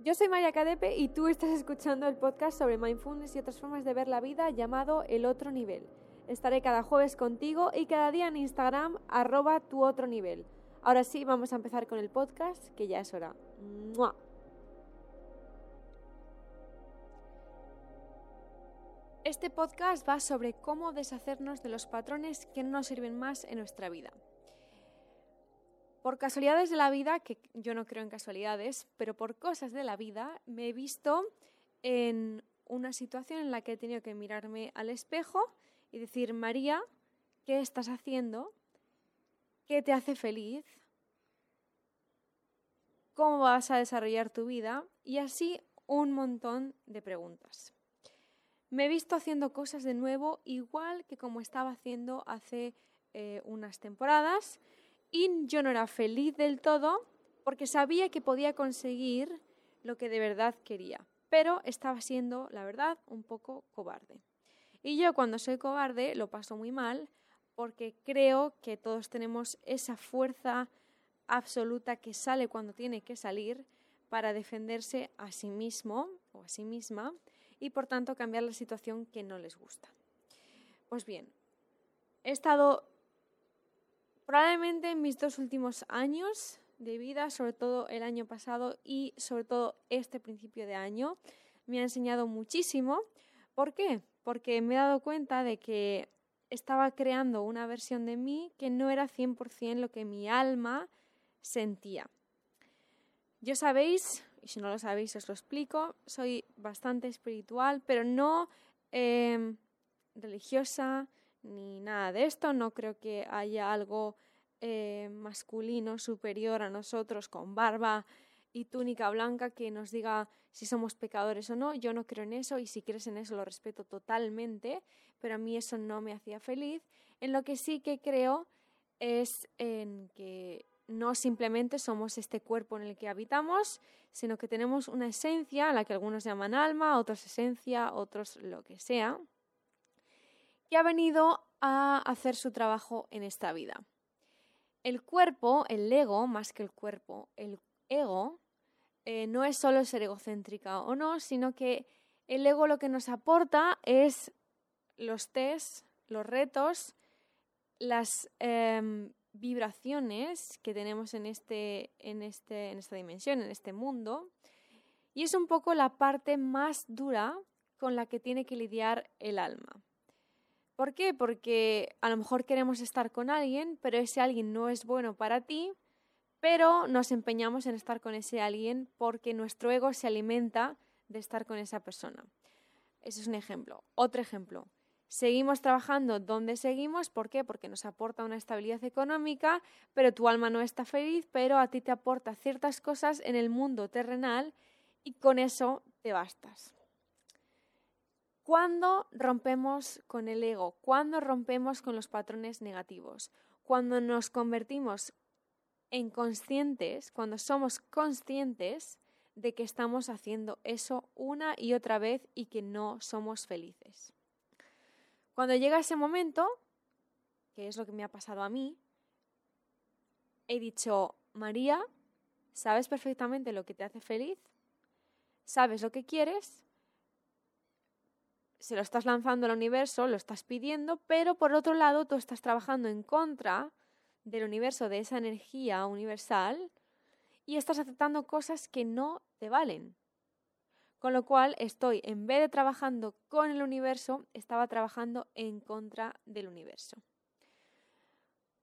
Yo soy María Cadepe y tú estás escuchando el podcast sobre mindfulness y otras formas de ver la vida llamado El Otro Nivel. Estaré cada jueves contigo y cada día en Instagram arroba tu otro nivel. Ahora sí, vamos a empezar con el podcast, que ya es hora. Este podcast va sobre cómo deshacernos de los patrones que no nos sirven más en nuestra vida. Por casualidades de la vida, que yo no creo en casualidades, pero por cosas de la vida, me he visto en una situación en la que he tenido que mirarme al espejo y decir, María, ¿qué estás haciendo? ¿Qué te hace feliz? ¿Cómo vas a desarrollar tu vida? Y así un montón de preguntas. Me he visto haciendo cosas de nuevo igual que como estaba haciendo hace eh, unas temporadas y yo no era feliz del todo porque sabía que podía conseguir lo que de verdad quería, pero estaba siendo, la verdad, un poco cobarde. Y yo cuando soy cobarde lo paso muy mal porque creo que todos tenemos esa fuerza absoluta que sale cuando tiene que salir para defenderse a sí mismo o a sí misma y por tanto cambiar la situación que no les gusta. Pues bien, he estado Probablemente en mis dos últimos años de vida, sobre todo el año pasado y sobre todo este principio de año, me ha enseñado muchísimo. ¿Por qué? Porque me he dado cuenta de que estaba creando una versión de mí que no era 100% lo que mi alma sentía. Yo sabéis, y si no lo sabéis os lo explico, soy bastante espiritual, pero no eh, religiosa, ni nada de esto. No creo que haya algo eh, masculino superior a nosotros con barba y túnica blanca que nos diga si somos pecadores o no. Yo no creo en eso y si crees en eso lo respeto totalmente, pero a mí eso no me hacía feliz. En lo que sí que creo es en que no simplemente somos este cuerpo en el que habitamos, sino que tenemos una esencia, a la que algunos llaman alma, otros esencia, otros lo que sea que ha venido a hacer su trabajo en esta vida. El cuerpo, el ego, más que el cuerpo, el ego, eh, no es solo ser egocéntrica o no, sino que el ego lo que nos aporta es los test, los retos, las em, vibraciones que tenemos en, este, en, este, en esta dimensión, en este mundo, y es un poco la parte más dura con la que tiene que lidiar el alma. ¿Por qué? Porque a lo mejor queremos estar con alguien, pero ese alguien no es bueno para ti, pero nos empeñamos en estar con ese alguien porque nuestro ego se alimenta de estar con esa persona. Ese es un ejemplo. Otro ejemplo. Seguimos trabajando donde seguimos, ¿por qué? Porque nos aporta una estabilidad económica, pero tu alma no está feliz, pero a ti te aporta ciertas cosas en el mundo terrenal y con eso te bastas. ¿Cuándo rompemos con el ego? ¿Cuándo rompemos con los patrones negativos? Cuando nos convertimos en conscientes, cuando somos conscientes de que estamos haciendo eso una y otra vez y que no somos felices. Cuando llega ese momento, que es lo que me ha pasado a mí, he dicho, María, sabes perfectamente lo que te hace feliz, sabes lo que quieres, se lo estás lanzando al universo, lo estás pidiendo, pero por otro lado tú estás trabajando en contra del universo, de esa energía universal, y estás aceptando cosas que no te valen. Con lo cual estoy, en vez de trabajando con el universo, estaba trabajando en contra del universo.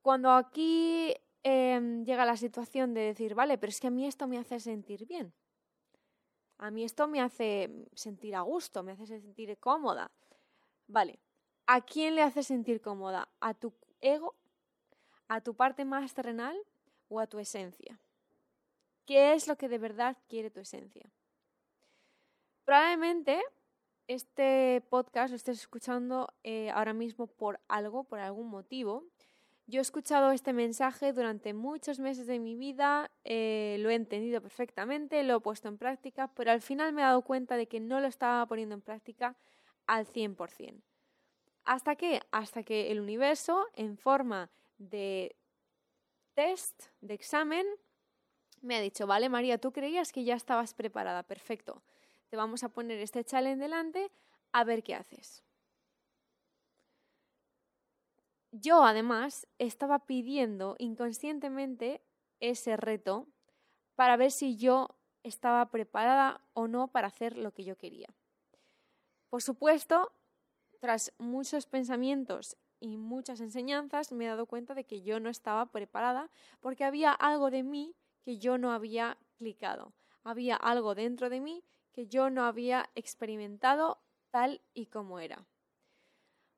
Cuando aquí em, llega la situación de decir, vale, pero es que a mí esto me hace sentir bien. A mí esto me hace sentir a gusto, me hace sentir cómoda. Vale, ¿a quién le hace sentir cómoda? ¿A tu ego? ¿A tu parte más terrenal o a tu esencia? ¿Qué es lo que de verdad quiere tu esencia? Probablemente este podcast lo estés escuchando eh, ahora mismo por algo, por algún motivo, yo he escuchado este mensaje durante muchos meses de mi vida, eh, lo he entendido perfectamente, lo he puesto en práctica, pero al final me he dado cuenta de que no lo estaba poniendo en práctica al 100%. ¿Hasta qué? Hasta que el universo, en forma de test, de examen, me ha dicho, vale María, tú creías que ya estabas preparada, perfecto. Te vamos a poner este challenge delante a ver qué haces. Yo además estaba pidiendo inconscientemente ese reto para ver si yo estaba preparada o no para hacer lo que yo quería. Por supuesto, tras muchos pensamientos y muchas enseñanzas, me he dado cuenta de que yo no estaba preparada porque había algo de mí que yo no había clicado. Había algo dentro de mí que yo no había experimentado tal y como era.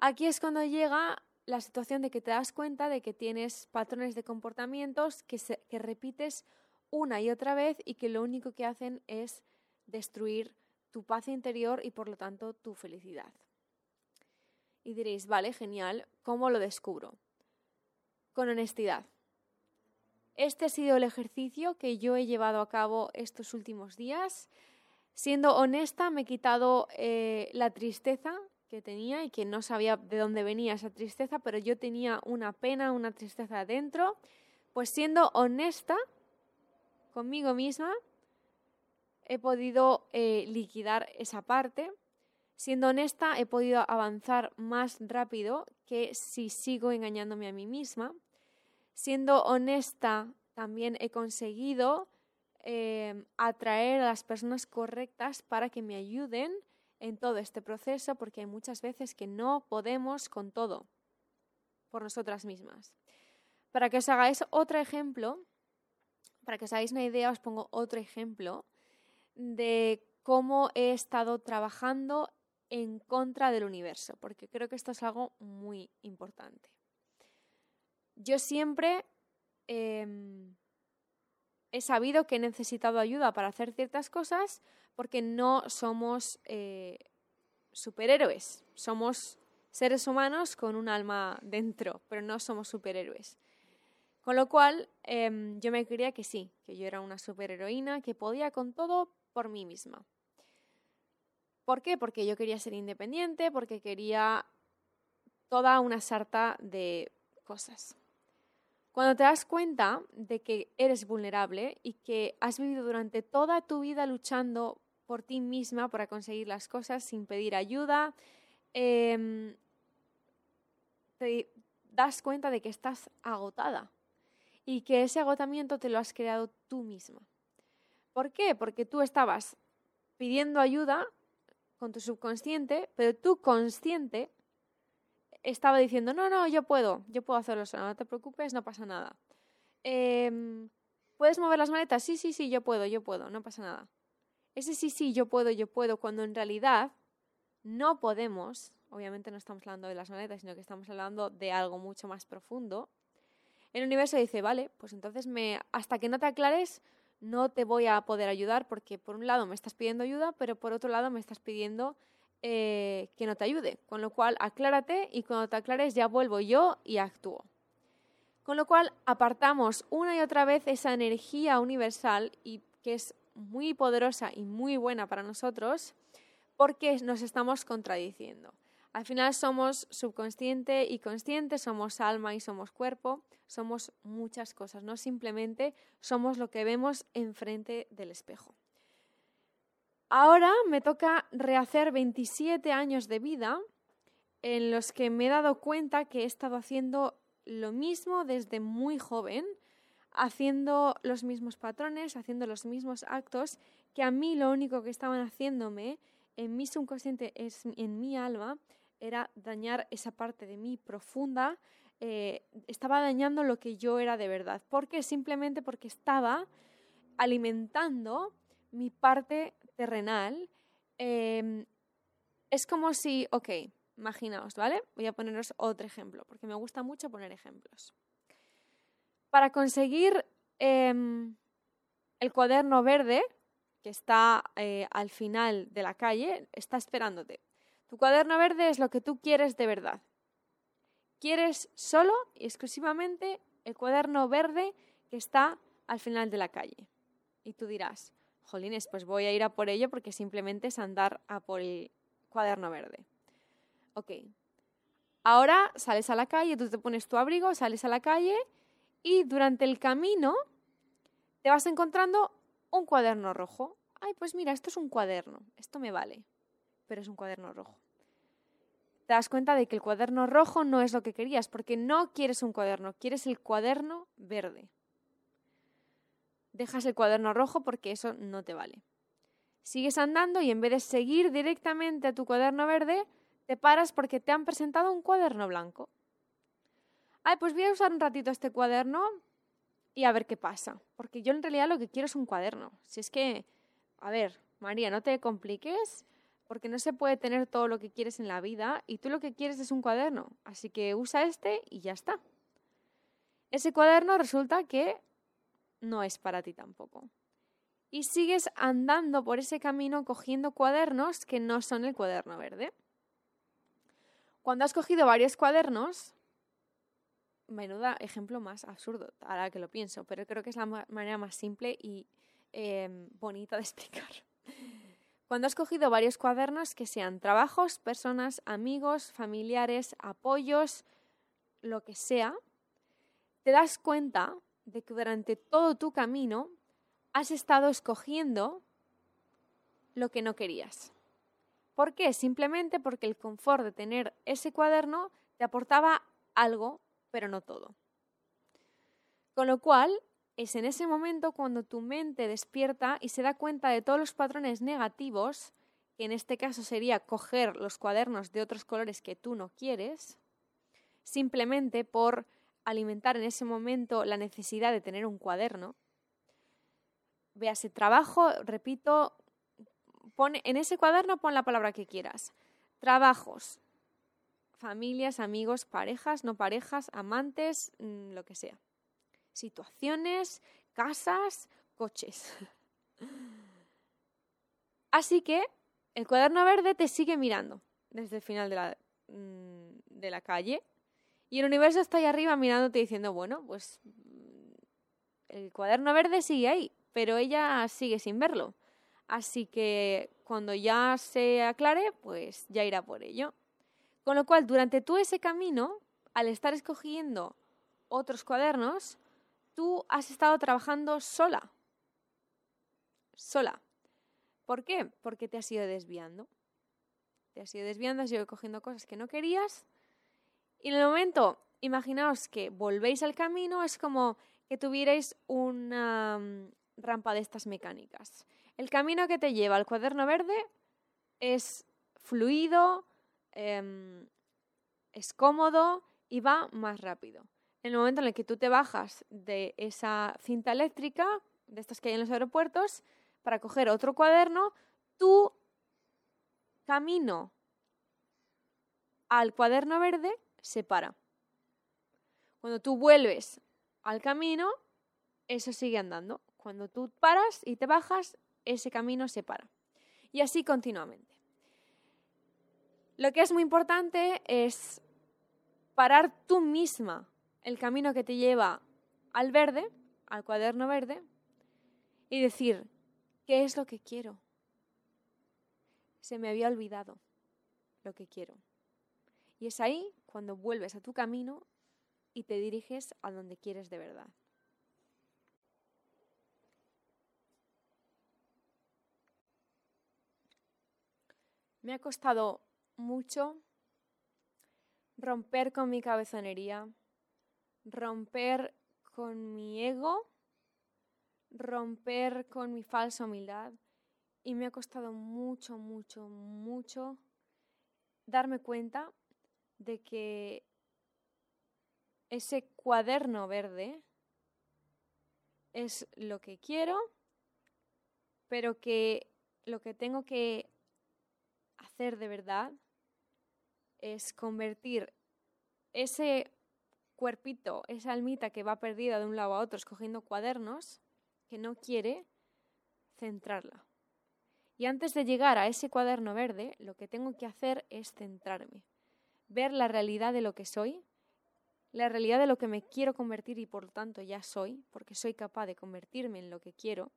Aquí es cuando llega la situación de que te das cuenta de que tienes patrones de comportamientos que, que repites una y otra vez y que lo único que hacen es destruir tu paz interior y por lo tanto tu felicidad. Y diréis, vale, genial, ¿cómo lo descubro? Con honestidad. Este ha sido el ejercicio que yo he llevado a cabo estos últimos días. Siendo honesta, me he quitado eh, la tristeza que tenía y que no sabía de dónde venía esa tristeza, pero yo tenía una pena, una tristeza adentro. Pues siendo honesta conmigo misma, he podido eh, liquidar esa parte. Siendo honesta, he podido avanzar más rápido que si sigo engañándome a mí misma. Siendo honesta, también he conseguido eh, atraer a las personas correctas para que me ayuden en todo este proceso, porque hay muchas veces que no podemos con todo por nosotras mismas. Para que os hagáis otro ejemplo, para que os hagáis una idea, os pongo otro ejemplo de cómo he estado trabajando en contra del universo, porque creo que esto es algo muy importante. Yo siempre em, he sabido que he necesitado ayuda para hacer ciertas cosas porque no somos eh, superhéroes, somos seres humanos con un alma dentro, pero no somos superhéroes. Con lo cual, em, yo me creía que sí, que yo era una superheroína, que podía con todo por mí misma. ¿Por qué? Porque yo quería ser independiente, porque quería toda una sarta de cosas. Cuando te das cuenta de que eres vulnerable y que has vivido durante toda tu vida luchando por ti misma para conseguir las cosas sin pedir ayuda, em, te das cuenta de que estás agotada y que ese agotamiento te lo has creado tú misma. ¿Por qué? Porque tú estabas pidiendo ayuda con tu subconsciente, pero tu consciente estaba diciendo, no, no, yo puedo, yo puedo hacerlo solo, no te preocupes, no pasa nada. Em, ¿Puedes mover las maletas? Sí, sí, sí, yo puedo, yo puedo, no pasa nada. Ese sí, sí, yo puedo, yo puedo, cuando en realidad no podemos, obviamente no estamos hablando de las maletas, sino que estamos hablando de algo mucho más profundo, el universo dice, vale, pues entonces me, hasta que no te aclares, no te voy a poder ayudar porque por un lado me estás pidiendo ayuda, pero por otro lado me estás pidiendo eh, que no te ayude. Con lo cual, aclárate y cuando te aclares ya vuelvo yo y actúo. Con lo cual, apartamos una y otra vez esa energía universal y que es muy poderosa y muy buena para nosotros porque nos estamos contradiciendo. Al final somos subconsciente y consciente, somos alma y somos cuerpo, somos muchas cosas, no simplemente somos lo que vemos enfrente del espejo. Ahora me toca rehacer 27 años de vida en los que me he dado cuenta que he estado haciendo lo mismo desde muy joven, haciendo los mismos patrones, haciendo los mismos actos, que a mí lo único que estaban haciéndome en mi subconsciente, en mi alma, era dañar esa parte de mí profunda, eh, estaba dañando lo que yo era de verdad. ¿Por qué? Simplemente porque estaba alimentando mi parte terrenal. Em, es como si, ok, imaginaos, ¿vale? Voy a poneros otro ejemplo, porque me gusta mucho poner ejemplos. Para conseguir em, el cuaderno verde, que está eh, al final de la calle, está esperándote. Tu cuaderno verde es lo que tú quieres de verdad. Quieres solo y exclusivamente el cuaderno verde que está al final de la calle. Y tú dirás, jolines, pues voy a ir a por ello porque simplemente es andar a por el cuaderno verde. Ok. Ahora sales a la calle, tú te pones tu abrigo, sales a la calle y durante el camino te vas encontrando un cuaderno rojo. Ay, pues mira, esto es un cuaderno, esto me vale, pero es un cuaderno rojo. Te das cuenta de que el cuaderno rojo no es lo que querías, porque no quieres un cuaderno, quieres el cuaderno verde. Dejas el cuaderno rojo porque eso no te vale. Sigues andando y en vez de seguir directamente a tu cuaderno verde, te paras porque te han presentado un cuaderno blanco. Ay, pues voy a usar un ratito este cuaderno y a ver qué pasa. Porque yo en realidad lo que quiero es un cuaderno. Si es que, a ver, María, no te compliques, porque no se puede tener todo lo que quieres en la vida y tú lo que quieres es un cuaderno. Así que usa este y ya está. Ese cuaderno resulta que no es para ti tampoco. Y sigues andando por ese camino cogiendo cuadernos que no son el cuaderno verde. Cuando has cogido varios cuadernos, menuda ejemplo más absurdo, ahora que lo pienso, pero creo que es la manera más simple y em, bonita de explicar. Cuando has cogido varios cuadernos que sean trabajos, personas, amigos, familiares, apoyos, lo que sea, te das cuenta de que durante todo tu camino has estado escogiendo lo que no querías. ¿Por qué? Simplemente porque el confort de tener ese cuaderno te aportaba algo, pero no todo. Con lo cual, es en ese momento cuando tu mente despierta y se da cuenta de todos los patrones negativos, que en este caso sería coger los cuadernos de otros colores que tú no quieres, simplemente por alimentar en ese momento la necesidad de tener un cuaderno. Véase trabajo, repito, en ese cuaderno pon la palabra que quieras. Trabajos, familias, amigos, parejas, no parejas, amantes, mm, lo que sea. Situaciones, casas, coches. Así que el cuaderno verde te sigue mirando desde el final de la, mm, de la calle y el universo está ahí arriba mirándote diciendo, bueno, pues mm, el cuaderno verde sigue ahí, pero ella sigue sin verlo. Así que cuando ya se aclare, pues ya irá por ello. Con lo cual, durante todo ese camino, al estar escogiendo otros cuadernos, tú has estado trabajando sola. Sola. ¿Por qué? Porque te has ido desviando. Te has ido desviando, has ido cogiendo cosas que no querías. Y en el momento, imaginaos que volvéis al camino, es como que tuvierais una mm, rampa de estas mecánicas. El camino que te lleva al cuaderno verde es fluido, em, es cómodo y va más rápido. En el momento en el que tú te bajas de esa cinta eléctrica, de estas que hay en los aeropuertos, para coger otro cuaderno, tu camino al cuaderno verde se para. Cuando tú vuelves al camino, eso sigue andando. Cuando tú paras y te bajas, ese camino se para. Y así continuamente. Lo que es muy importante es parar tú misma el camino que te lleva al verde, al cuaderno verde, y decir, ¿qué es lo que quiero? Se me había olvidado lo que quiero. Y es ahí cuando vuelves a tu camino y te diriges a donde quieres de verdad. Me ha costado mucho romper con mi cabezonería, romper con mi ego, romper con mi falsa humildad y me ha costado mucho, mucho, mucho darme cuenta de que ese cuaderno verde es lo que quiero, pero que lo que tengo que hacer de verdad es convertir ese cuerpito, esa almita que va perdida de un lado a otro escogiendo cuadernos, que no quiere, centrarla. Y antes de llegar a ese cuaderno verde, lo que tengo que hacer es centrarme, ver la realidad de lo que soy, la realidad de lo que me quiero convertir y por lo tanto ya soy, porque soy capaz de convertirme en lo que quiero.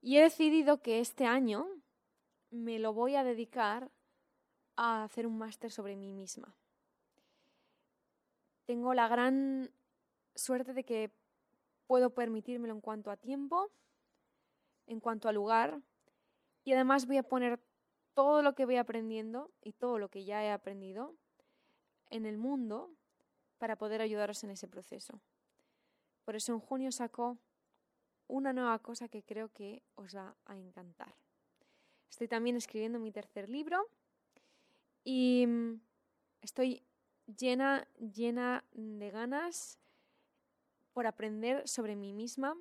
Y he decidido que este año me lo voy a dedicar a hacer un máster sobre mí misma. Tengo la gran suerte de que puedo permitírmelo en cuanto a tiempo, en cuanto a lugar, y además voy a poner todo lo que voy aprendiendo y todo lo que ya he aprendido en el mundo para poder ayudaros en ese proceso. Por eso en junio sacó una nueva cosa que creo que os va a encantar. Estoy también escribiendo mi tercer libro y mm, estoy llena, llena de ganas por aprender sobre mí misma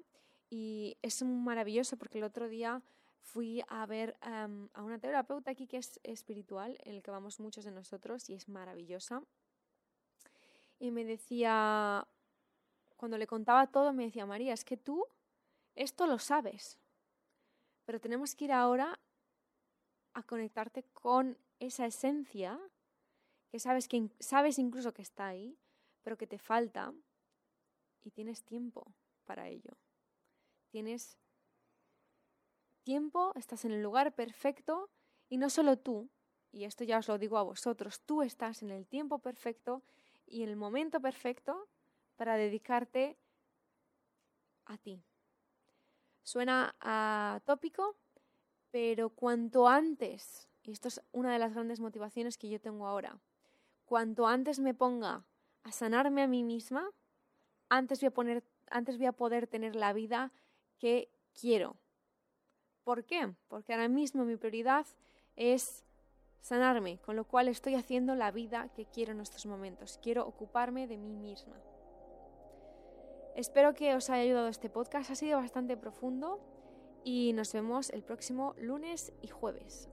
y es maravilloso porque el otro día fui a ver a una terapeuta aquí que es espiritual, en el que vamos muchos de nosotros y es maravillosa. Y me decía, cuando le contaba todo, me decía, María, es que tú esto lo sabes, pero tenemos que ir ahora a conectarte con esa esencia que sabes, que sabes incluso que está ahí, pero que te falta y tienes tiempo para ello. Tienes tiempo, estás en el lugar perfecto y no solo tú, y esto ya os lo digo a vosotros, tú estás en el tiempo perfecto y en el momento perfecto para dedicarte a ti. Suena atópico, pero cuanto antes, y esto es una de las grandes motivaciones que yo tengo ahora, cuanto antes me ponga a sanarme a mí misma, antes a, antes voy a poder tener la vida que quiero. ¿Por qué? Porque ahora mismo mi prioridad es sanarme, con lo cual estoy haciendo la vida que quiero en estos momentos. Quiero ocuparme de mí misma. Espero que os haya ayudado este podcast. Ha sido bastante profundo y nos vemos el próximo lunes y jueves.